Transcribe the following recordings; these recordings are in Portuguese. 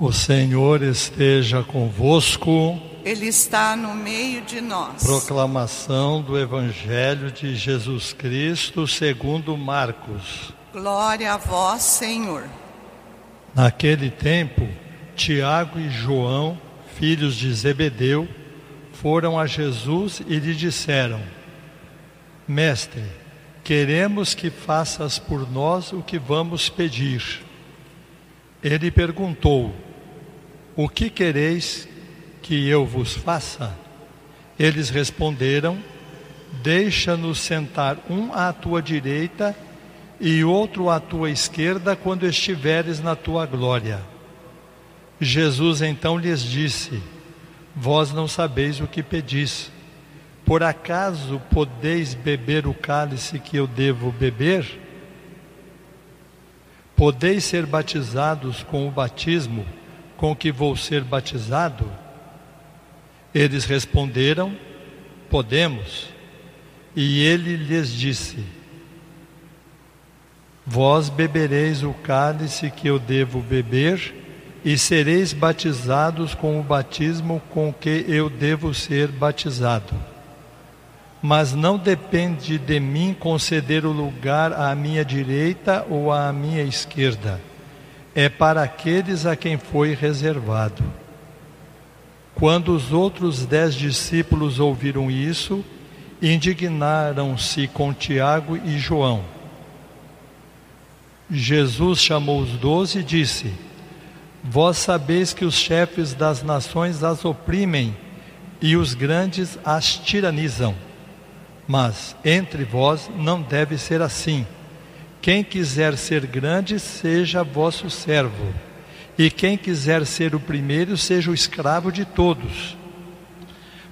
O Senhor esteja convosco. Ele está no meio de nós. Proclamação do Evangelho de Jesus Cristo segundo Marcos. Glória a vós, Senhor. Naquele tempo, Tiago e João, filhos de Zebedeu, foram a Jesus e lhe disseram: Mestre, queremos que faças por nós o que vamos pedir. Ele perguntou: o que quereis que eu vos faça? Eles responderam: Deixa-nos sentar um à tua direita e outro à tua esquerda quando estiveres na tua glória. Jesus então lhes disse: Vós não sabeis o que pedis. Por acaso podeis beber o cálice que eu devo beber? Podeis ser batizados com o batismo com que vou ser batizado? Eles responderam: Podemos. E ele lhes disse: Vós bebereis o cálice que eu devo beber, e sereis batizados com o batismo com que eu devo ser batizado. Mas não depende de mim conceder o lugar à minha direita ou à minha esquerda é para aqueles a quem foi reservado. Quando os outros dez discípulos ouviram isso, indignaram-se com Tiago e João. Jesus chamou os doze e disse: Vós sabeis que os chefes das nações as oprimem e os grandes as tiranizam. Mas entre vós não deve ser assim quem quiser ser grande, seja vosso servo, e quem quiser ser o primeiro, seja o escravo de todos.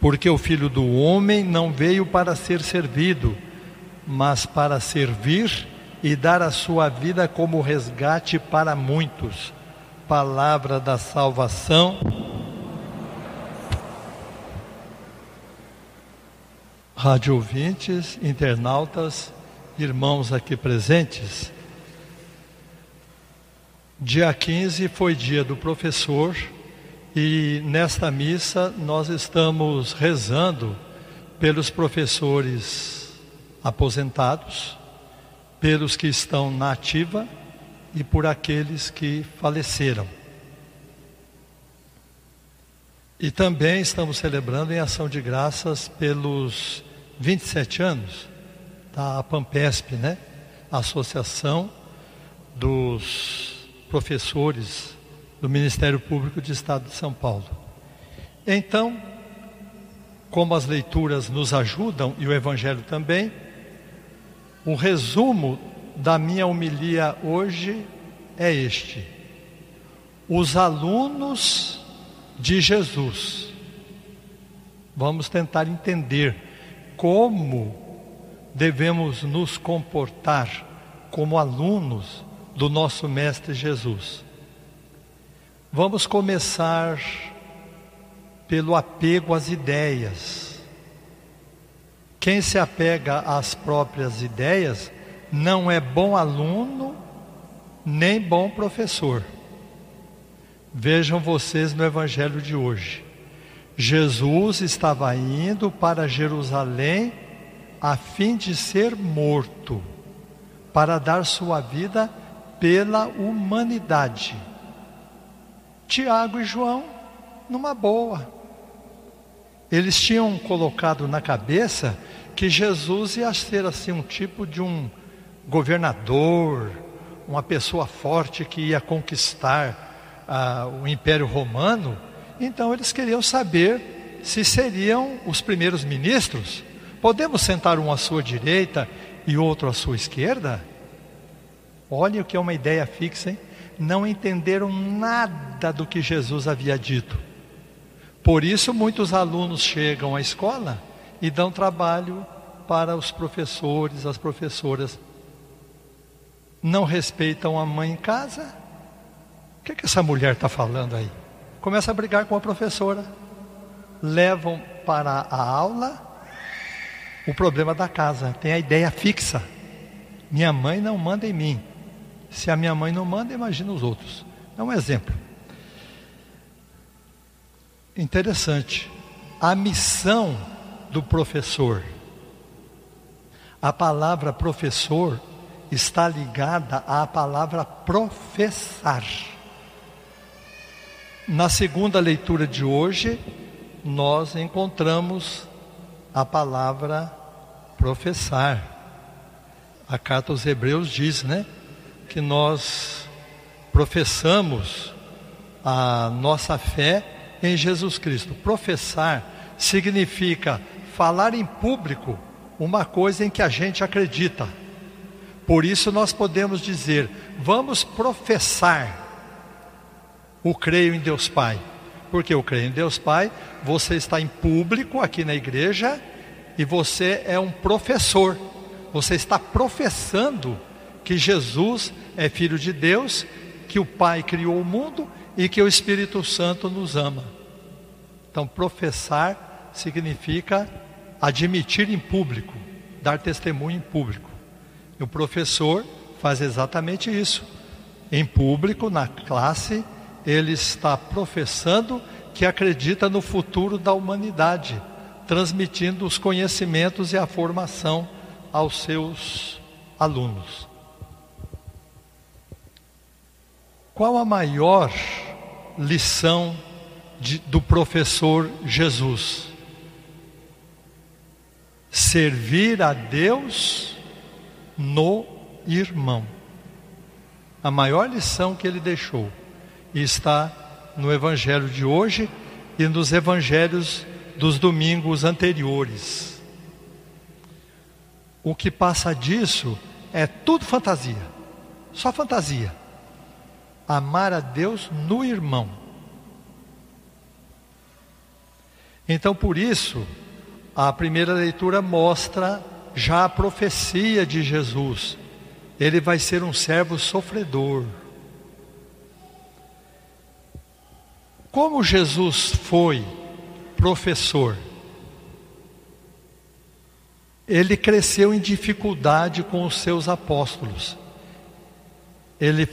Porque o filho do homem não veio para ser servido, mas para servir e dar a sua vida como resgate para muitos. Palavra da salvação. Rádio ouvintes, internautas, irmãos aqui presentes, dia 15 foi dia do professor e nesta missa nós estamos rezando pelos professores aposentados, pelos que estão na ativa e por aqueles que faleceram. E também estamos celebrando em ação de graças pelos 27 anos da Pampesp, né? A Associação dos Professores do Ministério Público de Estado de São Paulo. Então, como as leituras nos ajudam e o Evangelho também, o resumo da minha homilia hoje é este: os alunos de Jesus. Vamos tentar entender como devemos nos comportar como alunos do nosso Mestre Jesus. Vamos começar pelo apego às ideias. Quem se apega às próprias ideias não é bom aluno nem bom professor. Vejam vocês no Evangelho de hoje. Jesus estava indo para Jerusalém a fim de ser morto, para dar sua vida pela humanidade. Tiago e João, numa boa. Eles tinham colocado na cabeça que Jesus ia ser assim um tipo de um governador, uma pessoa forte que ia conquistar ah, o Império Romano. Então eles queriam saber se seriam os primeiros ministros Podemos sentar um à sua direita e outro à sua esquerda? Olha o que é uma ideia fixa, hein? Não entenderam nada do que Jesus havia dito. Por isso, muitos alunos chegam à escola e dão trabalho para os professores, as professoras. Não respeitam a mãe em casa? O que, é que essa mulher está falando aí? Começa a brigar com a professora. Levam para a aula o problema da casa, tem a ideia fixa. Minha mãe não manda em mim. Se a minha mãe não manda, imagina os outros. É um exemplo. Interessante. A missão do professor. A palavra professor está ligada à palavra professar. Na segunda leitura de hoje, nós encontramos a palavra professar. A carta aos Hebreus diz, né, que nós professamos a nossa fé em Jesus Cristo. Professar significa falar em público uma coisa em que a gente acredita. Por isso nós podemos dizer: vamos professar o creio em Deus Pai. Porque eu creio em Deus Pai, você está em público aqui na igreja e você é um professor. Você está professando que Jesus é filho de Deus, que o Pai criou o mundo e que o Espírito Santo nos ama. Então, professar significa admitir em público, dar testemunho em público. E o professor faz exatamente isso. Em público, na classe, ele está professando que acredita no futuro da humanidade, transmitindo os conhecimentos e a formação aos seus alunos. Qual a maior lição de, do professor Jesus? Servir a Deus no irmão. A maior lição que ele deixou está no evangelho de hoje e nos evangelhos dos domingos anteriores. O que passa disso é tudo fantasia, só fantasia. Amar a Deus no irmão. Então, por isso, a primeira leitura mostra já a profecia de Jesus. Ele vai ser um servo sofredor. Como Jesus foi professor, ele cresceu em dificuldade com os seus apóstolos. Ele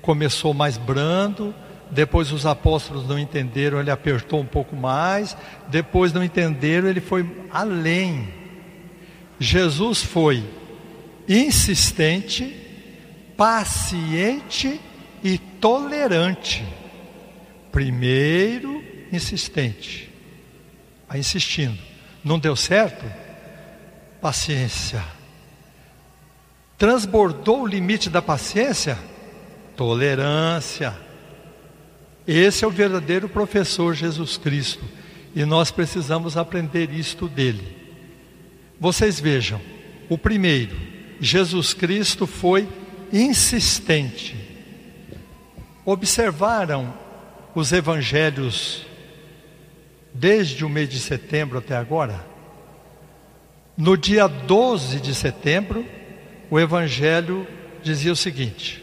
começou mais brando, depois os apóstolos não entenderam, ele apertou um pouco mais, depois não entenderam, ele foi além. Jesus foi insistente, paciente e tolerante. Primeiro, insistente, vai insistindo. Não deu certo? Paciência. Transbordou o limite da paciência? Tolerância. Esse é o verdadeiro professor Jesus Cristo. E nós precisamos aprender isto dele. Vocês vejam, o primeiro, Jesus Cristo foi insistente. Observaram os evangelhos desde o mês de setembro até agora? No dia 12 de setembro, o evangelho dizia o seguinte: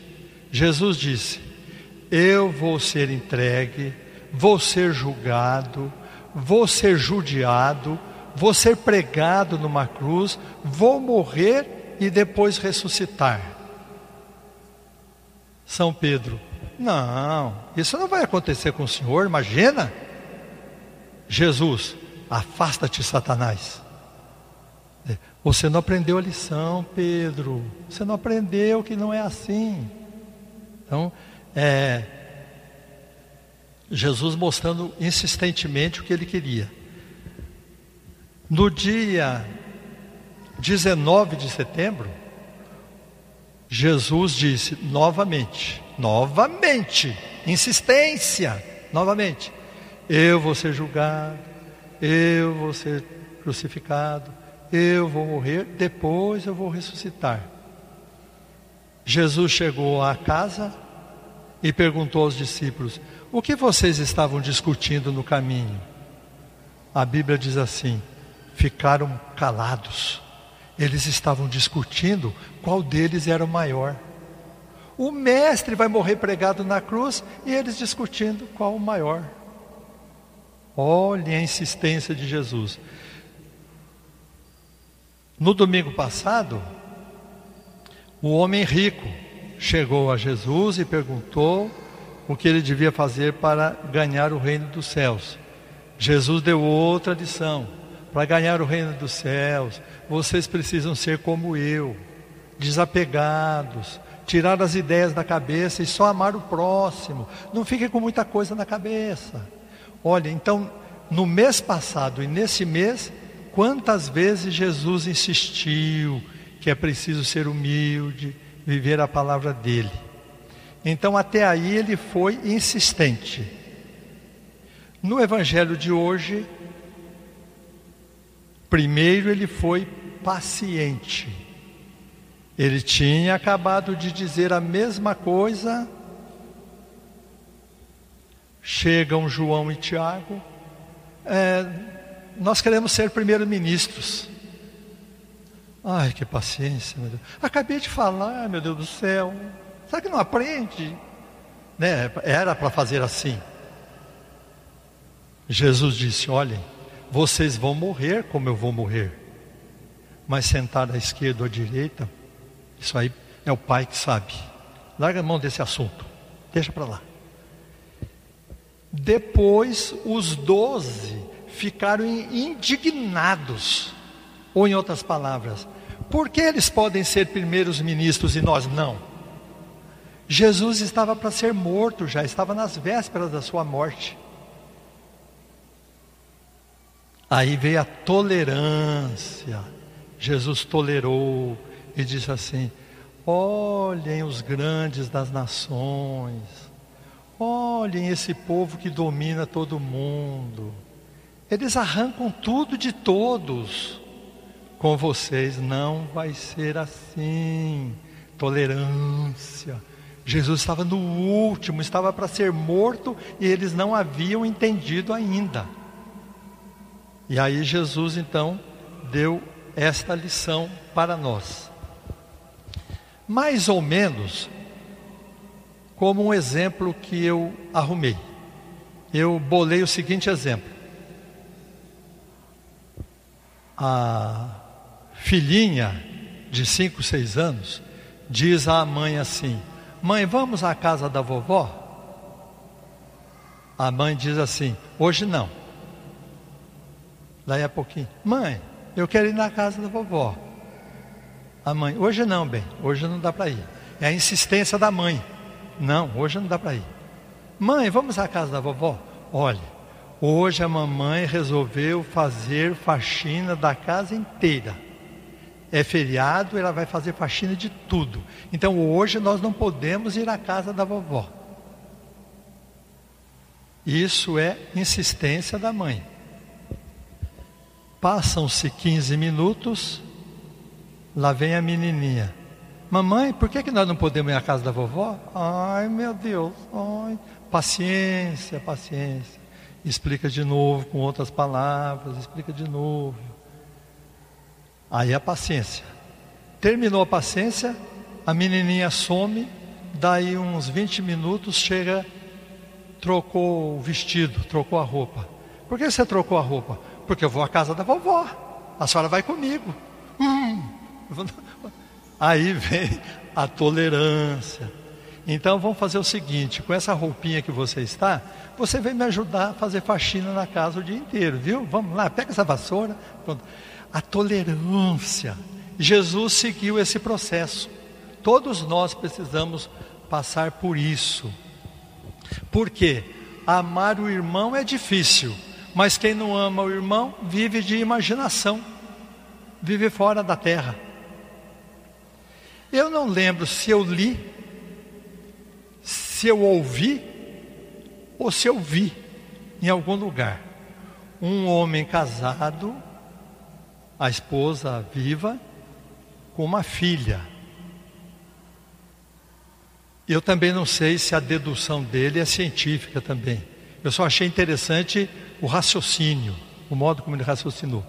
Jesus disse: Eu vou ser entregue, vou ser julgado, vou ser judiado, vou ser pregado numa cruz, vou morrer e depois ressuscitar. São Pedro, não, isso não vai acontecer com o Senhor, imagina. Jesus, afasta-te, Satanás. É, você não aprendeu a lição, Pedro. Você não aprendeu que não é assim. Então, é, Jesus mostrando insistentemente o que ele queria. No dia 19 de setembro, Jesus disse novamente: novamente, insistência, novamente. Eu vou ser julgado, eu vou ser crucificado, eu vou morrer, depois eu vou ressuscitar. Jesus chegou à casa e perguntou aos discípulos: O que vocês estavam discutindo no caminho? A Bíblia diz assim: ficaram calados. Eles estavam discutindo qual deles era o maior. O mestre vai morrer pregado na cruz e eles discutindo qual o maior. Olhe a insistência de Jesus. No domingo passado, o homem rico chegou a Jesus e perguntou o que ele devia fazer para ganhar o reino dos céus. Jesus deu outra lição. Para ganhar o reino dos céus, vocês precisam ser como eu, desapegados, tirar as ideias da cabeça e só amar o próximo. Não fiquem com muita coisa na cabeça. Olha, então, no mês passado e nesse mês, quantas vezes Jesus insistiu que é preciso ser humilde, viver a palavra dele. Então, até aí ele foi insistente. No evangelho de hoje, primeiro ele foi paciente. Ele tinha acabado de dizer a mesma coisa. Chegam João e Tiago. É, nós queremos ser primeiros-ministros. Ai, que paciência, meu Deus. Acabei de falar, meu Deus do céu. Será que não aprende? Né? Era para fazer assim. Jesus disse: Olhem, vocês vão morrer como eu vou morrer. Mas sentar à esquerda ou à direita, isso aí é o Pai que sabe. Larga a mão desse assunto. Deixa para lá. Depois, os doze ficaram indignados. Ou, em outras palavras, por que eles podem ser primeiros ministros e nós não? Jesus estava para ser morto já, estava nas vésperas da sua morte. Aí veio a tolerância. Jesus tolerou e disse assim: Olhem os grandes das nações, olhem esse povo que domina todo mundo. Eles arrancam tudo de todos com vocês não vai ser assim. Tolerância. Jesus estava no último, estava para ser morto e eles não haviam entendido ainda. E aí Jesus então deu esta lição para nós. Mais ou menos como um exemplo que eu arrumei. Eu bolei o seguinte exemplo. A filhinha de 5, 6 anos diz à mãe assim: Mãe, vamos à casa da vovó? A mãe diz assim: Hoje não. Daí a pouquinho: Mãe, eu quero ir na casa da vovó. A mãe: Hoje não, bem, hoje não dá para ir. É a insistência da mãe: Não, hoje não dá para ir. Mãe, vamos à casa da vovó? Olha, hoje a mamãe resolveu fazer faxina da casa inteira é feriado, ela vai fazer faxina de tudo. Então hoje nós não podemos ir à casa da vovó. Isso é insistência da mãe. Passam-se 15 minutos, lá vem a menininha. Mamãe, por que, que nós não podemos ir à casa da vovó? Ai, meu Deus, ai. paciência, paciência. Explica de novo com outras palavras, explica de novo. Aí a paciência. Terminou a paciência, a menininha some, daí uns 20 minutos chega, trocou o vestido, trocou a roupa. Por que você trocou a roupa? Porque eu vou à casa da vovó. A senhora vai comigo. Hum. Aí vem a tolerância. Então vamos fazer o seguinte: com essa roupinha que você está, você vem me ajudar a fazer faxina na casa o dia inteiro, viu? Vamos lá, pega essa vassoura. Pronto a tolerância. Jesus seguiu esse processo. Todos nós precisamos passar por isso. Porque amar o irmão é difícil, mas quem não ama o irmão vive de imaginação, vive fora da terra. Eu não lembro se eu li, se eu ouvi ou se eu vi em algum lugar um homem casado a esposa viva com uma filha. Eu também não sei se a dedução dele é científica também. Eu só achei interessante o raciocínio, o modo como ele raciocinou.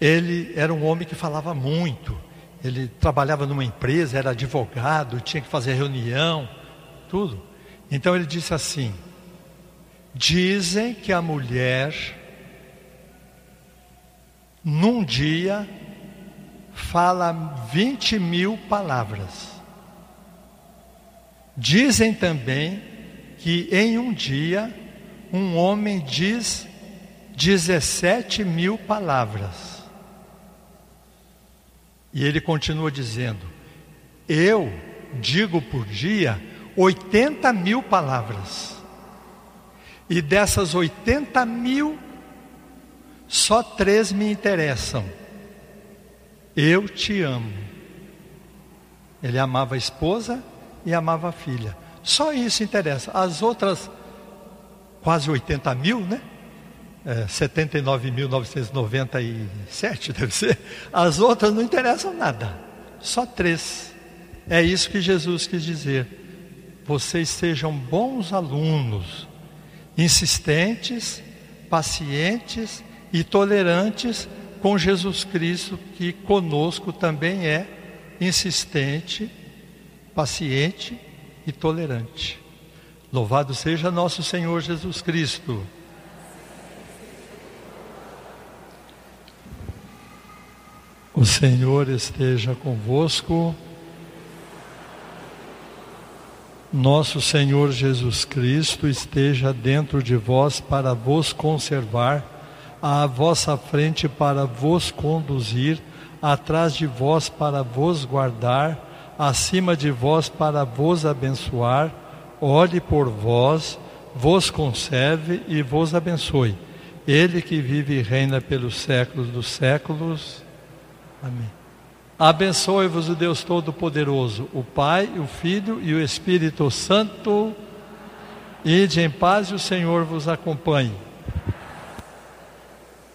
Ele era um homem que falava muito. Ele trabalhava numa empresa, era advogado, tinha que fazer reunião, tudo. Então ele disse assim: Dizem que a mulher num dia, fala 20 mil palavras. Dizem também que em um dia, um homem diz 17 mil palavras. E ele continua dizendo: Eu digo por dia 80 mil palavras. E dessas 80 mil, só três me interessam. Eu te amo. Ele amava a esposa e amava a filha. Só isso interessa. As outras quase 80 mil, né? É, 79.997 deve ser. As outras não interessam nada. Só três. É isso que Jesus quis dizer. Vocês sejam bons alunos, insistentes, pacientes e tolerantes com Jesus Cristo, que conosco também é insistente, paciente e tolerante. Louvado seja nosso Senhor Jesus Cristo. O Senhor esteja convosco. Nosso Senhor Jesus Cristo esteja dentro de vós para vos conservar, à vossa frente para vos conduzir, atrás de vós para vos guardar, acima de vós para vos abençoar olhe por vós, vos conserve e vos abençoe. Ele que vive e reina pelos séculos dos séculos. Amém. Abençoe-vos o Deus Todo-Poderoso, o Pai, o Filho e o Espírito Santo. Ide em paz e o Senhor vos acompanhe.